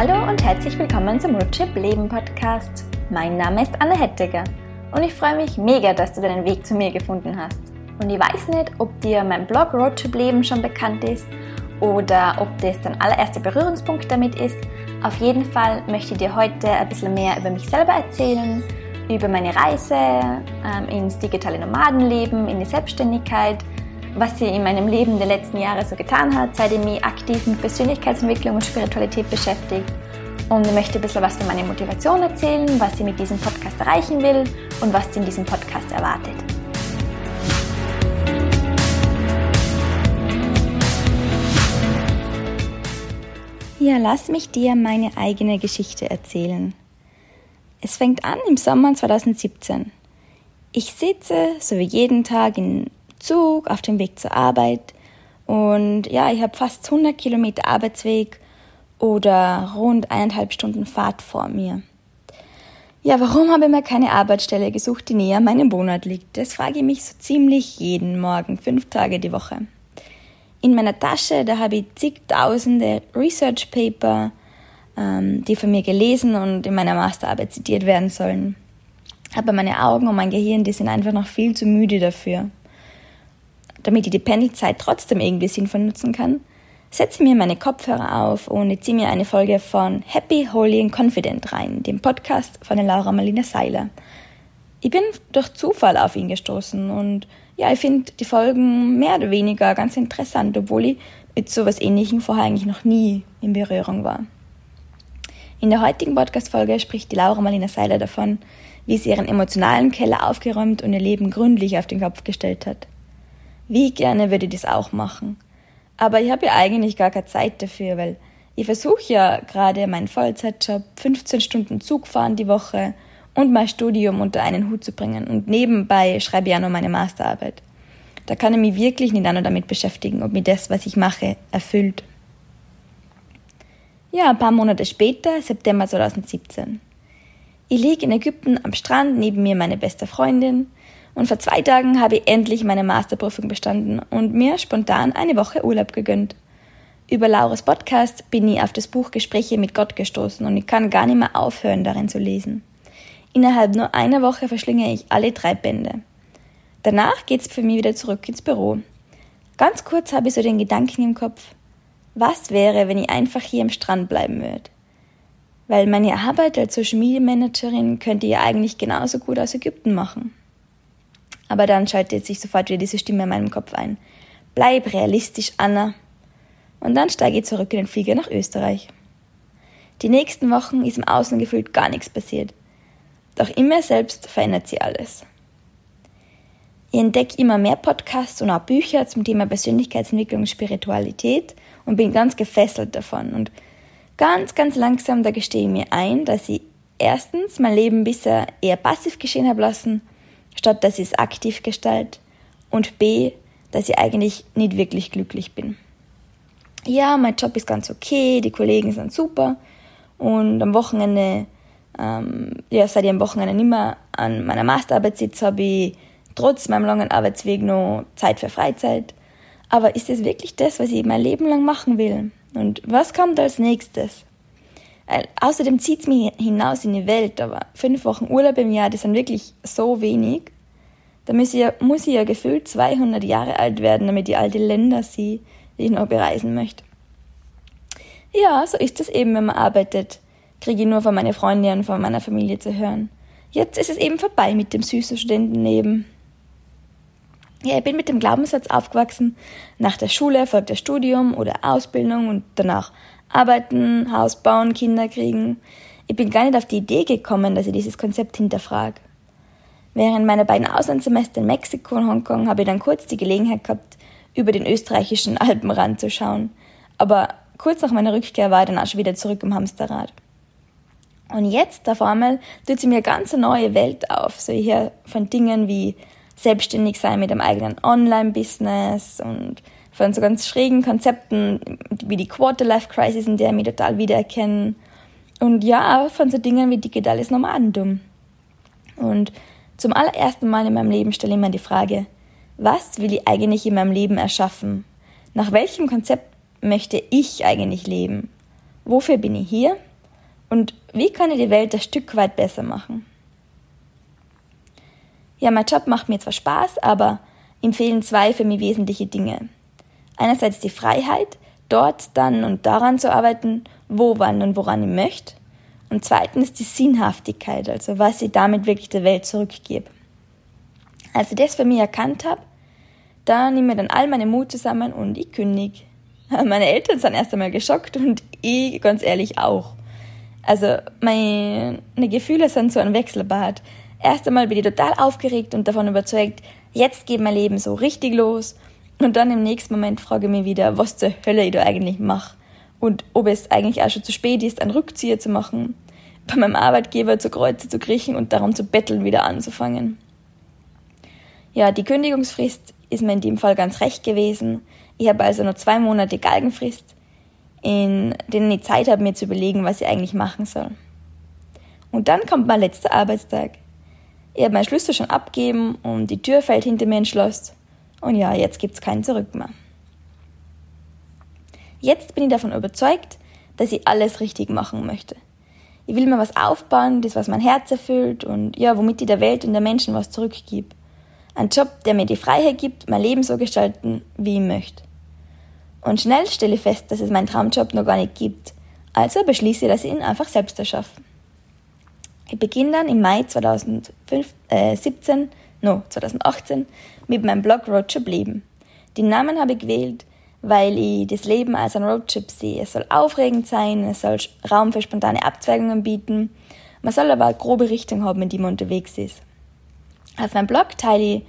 Hallo und herzlich willkommen zum Roadtrip Leben Podcast. Mein Name ist Anne Hettiger und ich freue mich mega, dass du deinen Weg zu mir gefunden hast. Und ich weiß nicht, ob dir mein Blog Roadtrip Leben schon bekannt ist oder ob das dein allererster Berührungspunkt damit ist. Auf jeden Fall möchte ich dir heute ein bisschen mehr über mich selber erzählen, über meine Reise ähm, ins digitale Nomadenleben, in die Selbstständigkeit, was sie in meinem Leben der letzten Jahre so getan hat, seitdem ich aktiv mit Persönlichkeitsentwicklung und Spiritualität beschäftigt. Und möchte ein bisschen was von meiner Motivation erzählen, was sie mit diesem Podcast erreichen will und was sie in diesem Podcast erwartet. Ja, lass mich dir meine eigene Geschichte erzählen. Es fängt an im Sommer 2017. Ich sitze, so wie jeden Tag, in Zug auf dem Weg zur Arbeit. Und ja, ich habe fast 100 Kilometer Arbeitsweg oder rund eineinhalb Stunden Fahrt vor mir. Ja, warum habe ich mir keine Arbeitsstelle gesucht, die näher meinem Wohnort liegt? Das frage ich mich so ziemlich jeden Morgen, fünf Tage die Woche. In meiner Tasche, da habe ich zigtausende Research Paper, ähm, die von mir gelesen und in meiner Masterarbeit zitiert werden sollen. Aber meine Augen und mein Gehirn, die sind einfach noch viel zu müde dafür damit ich die Pendelzeit trotzdem irgendwie sinnvoll nutzen kann, setze mir meine Kopfhörer auf und ziehe mir eine Folge von Happy, Holy and Confident rein, dem Podcast von der Laura Marlina Seiler. Ich bin durch Zufall auf ihn gestoßen und ja, ich finde die Folgen mehr oder weniger ganz interessant, obwohl ich mit sowas ähnlichem vorher eigentlich noch nie in Berührung war. In der heutigen Podcast-Folge spricht die Laura Marlina Seiler davon, wie sie ihren emotionalen Keller aufgeräumt und ihr Leben gründlich auf den Kopf gestellt hat. Wie gerne würde ich das auch machen. Aber ich habe ja eigentlich gar keine Zeit dafür, weil ich versuche ja gerade meinen Vollzeitjob, 15 Stunden Zug fahren die Woche und mein Studium unter einen Hut zu bringen. Und nebenbei schreibe ich ja noch meine Masterarbeit. Da kann ich mich wirklich nicht nur damit beschäftigen, ob mir das, was ich mache, erfüllt. Ja, ein paar Monate später, September 2017. Ich liege in Ägypten am Strand, neben mir meine beste Freundin und vor zwei Tagen habe ich endlich meine Masterprüfung bestanden und mir spontan eine Woche Urlaub gegönnt. Über Laura's Podcast bin ich auf das Buch Gespräche mit Gott gestoßen und ich kann gar nicht mehr aufhören, darin zu lesen. Innerhalb nur einer Woche verschlinge ich alle drei Bände. Danach geht's für mich wieder zurück ins Büro. Ganz kurz habe ich so den Gedanken im Kopf, was wäre, wenn ich einfach hier am Strand bleiben würde? Weil meine Arbeit als Social Media Managerin könnte ich ja eigentlich genauso gut aus Ägypten machen. Aber dann schaltet sich sofort wieder diese Stimme in meinem Kopf ein. Bleib realistisch, Anna. Und dann steige ich zurück in den Flieger nach Österreich. Die nächsten Wochen ist im Außen gefühlt gar nichts passiert. Doch in mir selbst verändert sie alles. Ich entdecke immer mehr Podcasts und auch Bücher zum Thema Persönlichkeitsentwicklung und Spiritualität und bin ganz gefesselt davon. Und ganz, ganz langsam, da gestehe ich mir ein, dass ich erstens mein Leben bisher eher passiv geschehen habe lassen statt dass ich es aktiv gestalte und B, dass ich eigentlich nicht wirklich glücklich bin. Ja, mein Job ist ganz okay, die Kollegen sind super und am Wochenende, ähm, ja, seit ich am Wochenende nicht mehr an meiner Masterarbeit sitze, habe ich trotz meinem langen Arbeitsweg noch Zeit für Freizeit. Aber ist es wirklich das, was ich mein Leben lang machen will? Und was kommt als nächstes? Äh, außerdem zieht es mich hinaus in die Welt, aber fünf Wochen Urlaub im Jahr, das sind wirklich so wenig. Da muss ich, ja, muss ich ja gefühlt 200 Jahre alt werden, damit ich all die Länder sehe, die ich noch bereisen möchte. Ja, so ist es eben, wenn man arbeitet. Kriege ich nur von meinen Freundinnen und von meiner Familie zu hören. Jetzt ist es eben vorbei mit dem süßen Studentenleben. Ja, ich bin mit dem Glaubenssatz aufgewachsen, nach der Schule folgt das Studium oder Ausbildung und danach Arbeiten, Haus bauen, Kinder kriegen. Ich bin gar nicht auf die Idee gekommen, dass ich dieses Konzept hinterfrage. Während meiner beiden Auslandssemester in Mexiko und Hongkong habe ich dann kurz die Gelegenheit gehabt, über den österreichischen Alpenrand zu schauen. Aber kurz nach meiner Rückkehr war ich dann auch schon wieder zurück im Hamsterrad. Und jetzt auf einmal tut sie mir ganz eine neue Welt auf. So hier von Dingen wie selbstständig sein mit einem eigenen Online-Business und von so ganz schrägen Konzepten wie die Quarter-Life-Crisis, in der ich mich total wiedererkenne. Und ja, von so Dingen wie digitales Nomadentum. Und zum allerersten Mal in meinem Leben stelle ich mir die Frage, was will ich eigentlich in meinem Leben erschaffen? Nach welchem Konzept möchte ich eigentlich leben? Wofür bin ich hier Und wie kann ich die Welt ein Stück weit besser machen? Ja, mein Job macht mir zwar Spaß, aber ihm fehlen zwei für mich wesentliche Dinge. Einerseits die Freiheit, dort dann und daran zu arbeiten, wo, wann und woran ich möchte. Und zweitens die Sinnhaftigkeit, also was ich damit wirklich der Welt zurückgebe. Als ich das für mich erkannt habe, da nehme ich dann all meine Mut zusammen und ich kündige. Meine Eltern sind erst einmal geschockt und ich ganz ehrlich auch. Also meine Gefühle sind so ein Wechselbad. Erst einmal bin ich total aufgeregt und davon überzeugt, jetzt geht mein Leben so richtig los. Und dann im nächsten Moment frage ich mich wieder, was zur Hölle ich da eigentlich mache. Und ob es eigentlich auch schon zu spät ist, einen Rückzieher zu machen, bei meinem Arbeitgeber zu Kreuze zu kriechen und darum zu betteln, wieder anzufangen. Ja, die Kündigungsfrist ist mir in dem Fall ganz recht gewesen. Ich habe also nur zwei Monate Galgenfrist, in denen ich Zeit habe, mir zu überlegen, was ich eigentlich machen soll. Und dann kommt mein letzter Arbeitstag. Ich habe meinen Schlüssel schon abgeben und die Tür fällt hinter mir ins Schloss. Und ja, jetzt gibt's kein Zurück mehr. Jetzt bin ich davon überzeugt, dass ich alles richtig machen möchte. Ich will mir was aufbauen, das was mein Herz erfüllt und ja, womit ich der Welt und der Menschen was zurückgib. Ein Job, der mir die Freiheit gibt, mein Leben so gestalten, wie ich möchte. Und schnell stelle ich fest, dass es meinen Traumjob noch gar nicht gibt. Also beschließe ich, dass ich ihn einfach selbst erschaffe. Ich beginne dann im Mai 2017, äh, no, 2018 mit meinem Blog Roadtrip Leben. Den Namen habe ich gewählt, weil ich das Leben als ein Roadtrip sehe. Es soll aufregend sein, es soll Raum für spontane Abzweigungen bieten. Man soll aber eine grobe Richtung haben, in die man unterwegs ist. Auf meinem Blog teile ich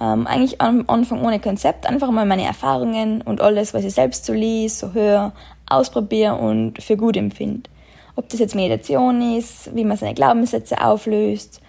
ähm, eigentlich am Anfang ohne Konzept einfach mal meine Erfahrungen und alles, was ich selbst so lese, so höre, ausprobiere und für gut empfinde. Ob das jetzt Meditation ist, wie man seine Glaubenssätze auflöst,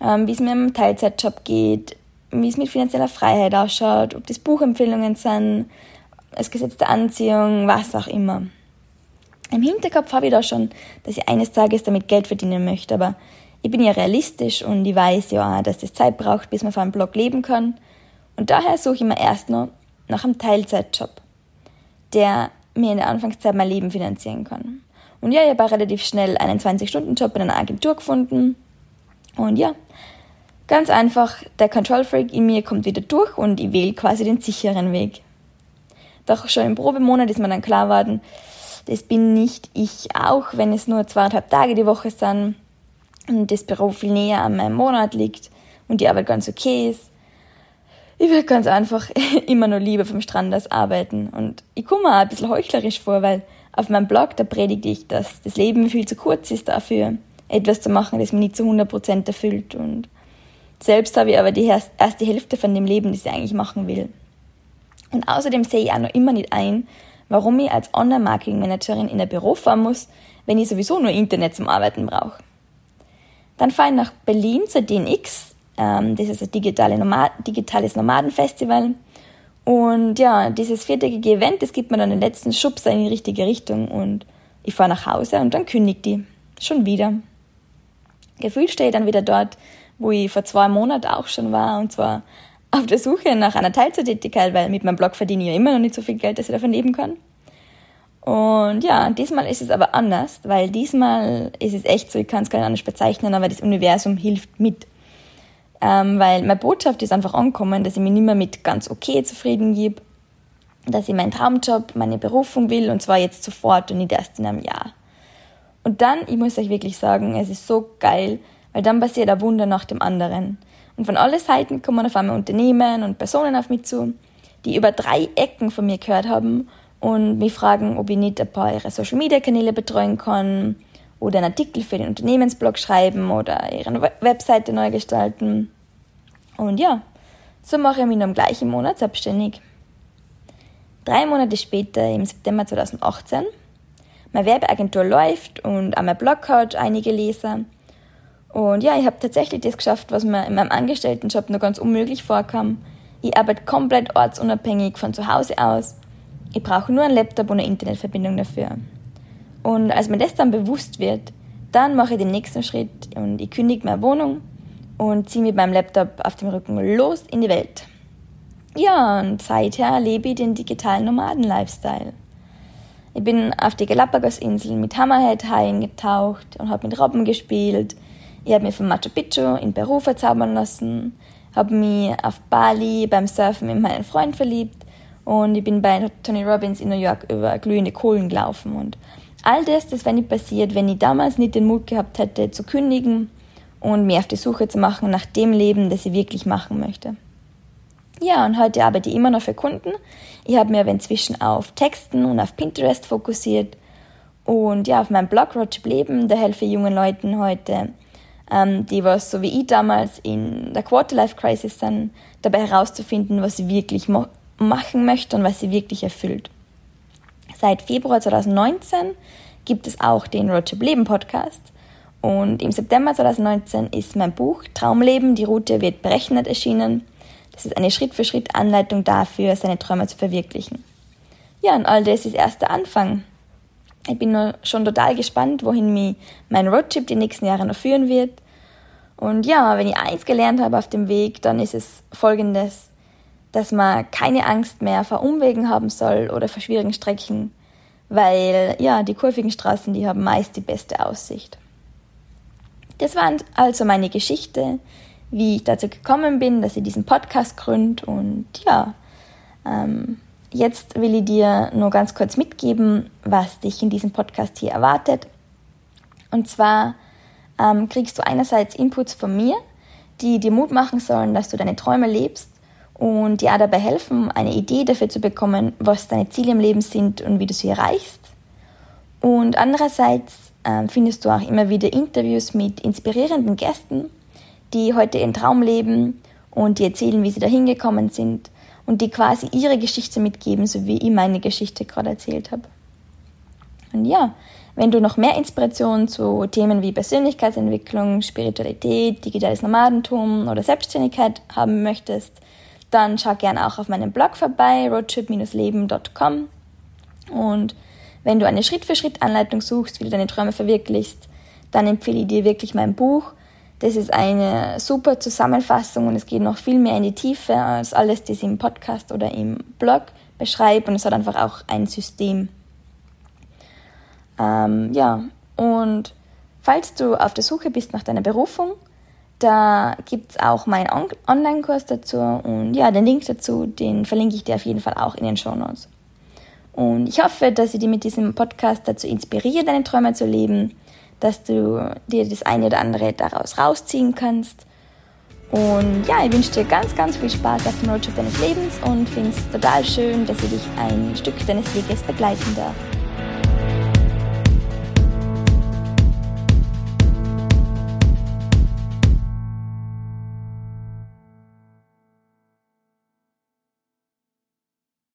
wie es mir im Teilzeitjob geht, wie es mit finanzieller Freiheit ausschaut, ob das Buchempfehlungen sind, das Gesetz der Anziehung, was auch immer. Im Hinterkopf habe ich da schon, dass ich eines Tages damit Geld verdienen möchte, aber ich bin ja realistisch und ich weiß ja auch, dass das Zeit braucht, bis man von einem Blog leben kann. Und daher suche ich mir erst noch nach einem Teilzeitjob, der mir in der Anfangszeit mein Leben finanzieren kann. Und ja, ich habe relativ schnell einen 20-Stunden-Job in einer Agentur gefunden. Und ja, ganz einfach, der Control Freak in mir kommt wieder durch und ich wähle quasi den sicheren Weg. Doch schon im Probemonat ist mir dann klar geworden, das bin nicht ich auch, wenn es nur zweieinhalb Tage die Woche sind und das Büro viel näher an meinem Monat liegt und die Arbeit ganz okay ist. Ich würde ganz einfach immer nur lieber vom Strand aus arbeiten und ich komme auch ein bisschen heuchlerisch vor, weil auf meinem Blog, da predige ich, dass das Leben viel zu kurz ist dafür, etwas zu machen, das mich nicht zu 100% erfüllt. Und selbst habe ich aber die erste Hälfte von dem Leben, das ich eigentlich machen will. Und außerdem sehe ich auch noch immer nicht ein, warum ich als Online-Marketing-Managerin in ein Büro fahren muss, wenn ich sowieso nur Internet zum Arbeiten brauche. Dann fahre ich nach Berlin zur DNX, ähm, das ist ein digitale Nomad digitales Nomadenfestival. Und ja, dieses viertägige Event, das gibt mir dann den letzten Schubser in die richtige Richtung und ich fahre nach Hause und dann kündigt die. Schon wieder. Gefühlt stehe ich dann wieder dort, wo ich vor zwei Monaten auch schon war und zwar auf der Suche nach einer Teilzeittätigkeit, weil mit meinem Blog verdiene ich ja immer noch nicht so viel Geld, dass ich davon leben kann. Und ja, diesmal ist es aber anders, weil diesmal ist es echt so, ich kann es gar nicht anders bezeichnen, aber das Universum hilft mit ähm, weil meine Botschaft ist einfach angekommen, dass ich mich nicht mehr mit ganz okay zufrieden gebe, dass ich meinen Traumjob, meine Berufung will und zwar jetzt sofort und nicht erst in einem Jahr. Und dann, ich muss euch wirklich sagen, es ist so geil, weil dann passiert ein Wunder nach dem anderen. Und von allen Seiten kommen auf einmal Unternehmen und Personen auf mich zu, die über drei Ecken von mir gehört haben und mich fragen, ob ich nicht ein paar ihrer Social Media Kanäle betreuen kann oder einen Artikel für den Unternehmensblog schreiben oder ihre Webseite neu gestalten. Und ja, so mache ich mich im gleichen Monat selbstständig. Drei Monate später, im September 2018, meine Werbeagentur läuft und auch mein Blog hat einige Leser. Und ja, ich habe tatsächlich das geschafft, was mir in meinem Angestelltenjob noch ganz unmöglich vorkam. Ich arbeite komplett ortsunabhängig von zu Hause aus. Ich brauche nur einen Laptop und eine Internetverbindung dafür. Und als mir das dann bewusst wird, dann mache ich den nächsten Schritt und ich kündige meine Wohnung und ziehe mit meinem Laptop auf dem Rücken los in die Welt. Ja, und seither lebe ich den digitalen Nomaden-Lifestyle. Ich bin auf die Galapagos-Inseln mit Hammerhead-Haien getaucht und habe mit Robben gespielt. Ich habe mich von Machu Picchu in Peru verzaubern lassen, habe mich auf Bali beim Surfen mit meinem Freund verliebt und ich bin bei Tony Robbins in New York über glühende Kohlen gelaufen. Und all das, das wäre nicht passiert, wenn ich damals nicht den Mut gehabt hätte, zu kündigen und mich auf die Suche zu machen nach dem Leben, das ich wirklich machen möchte. Ja, und heute arbeite ich immer noch für Kunden. Ich habe mir aber inzwischen auf Texten und auf Pinterest fokussiert. Und ja, auf meinem Blog Roadtrip Leben, da helfe ich jungen Leuten heute, ähm, die was so wie ich damals in der Quarterlife Crisis sind, dabei herauszufinden, was sie wirklich machen möchte und was sie wirklich erfüllt. Seit Februar 2019 gibt es auch den Roadtrip Leben Podcast. Und im September 2019 ist mein Buch Traumleben, die Route wird berechnet erschienen. Das ist eine Schritt-für-Schritt-Anleitung dafür, seine Träume zu verwirklichen. Ja, und all das ist erst der Anfang. Ich bin schon total gespannt, wohin mich mein Roadtrip die nächsten Jahre noch führen wird. Und ja, wenn ich eins gelernt habe auf dem Weg, dann ist es folgendes dass man keine Angst mehr vor Umwegen haben soll oder vor schwierigen Strecken, weil ja, die kurvigen Straßen, die haben meist die beste Aussicht. Das war also meine Geschichte, wie ich dazu gekommen bin, dass ich diesen Podcast gründe und ja, ähm, jetzt will ich dir nur ganz kurz mitgeben, was dich in diesem Podcast hier erwartet. Und zwar ähm, kriegst du einerseits Inputs von mir, die dir Mut machen sollen, dass du deine Träume lebst und dir auch dabei helfen, eine Idee dafür zu bekommen, was deine Ziele im Leben sind und wie du sie erreichst. Und andererseits äh, findest du auch immer wieder Interviews mit inspirierenden Gästen, die heute ihren Traum leben und die erzählen, wie sie da hingekommen sind und die quasi ihre Geschichte mitgeben, so wie ich meine Geschichte gerade erzählt habe. Und ja, wenn du noch mehr Inspiration zu Themen wie Persönlichkeitsentwicklung, Spiritualität, digitales Nomadentum oder Selbstständigkeit haben möchtest, dann schau gerne auch auf meinem Blog vorbei, roadtrip-leben.com. Und wenn du eine Schritt-für-Schritt-Anleitung suchst, wie du deine Träume verwirklichst, dann empfehle ich dir wirklich mein Buch. Das ist eine super Zusammenfassung und es geht noch viel mehr in die Tiefe als alles, das ich im Podcast oder im Blog beschreibe und es hat einfach auch ein System. Ähm, ja, und falls du auf der Suche bist nach deiner Berufung, da gibt es auch meinen On Online-Kurs dazu und ja, den Link dazu, den verlinke ich dir auf jeden Fall auch in den Show Notes. Und ich hoffe, dass ich dir mit diesem Podcast dazu inspiriere, deine Träume zu leben, dass du dir das eine oder andere daraus rausziehen kannst. Und ja, ich wünsche dir ganz, ganz viel Spaß auf dem Roadtrip deines Lebens und finde es total schön, dass ich dich ein Stück deines Weges begleiten darf.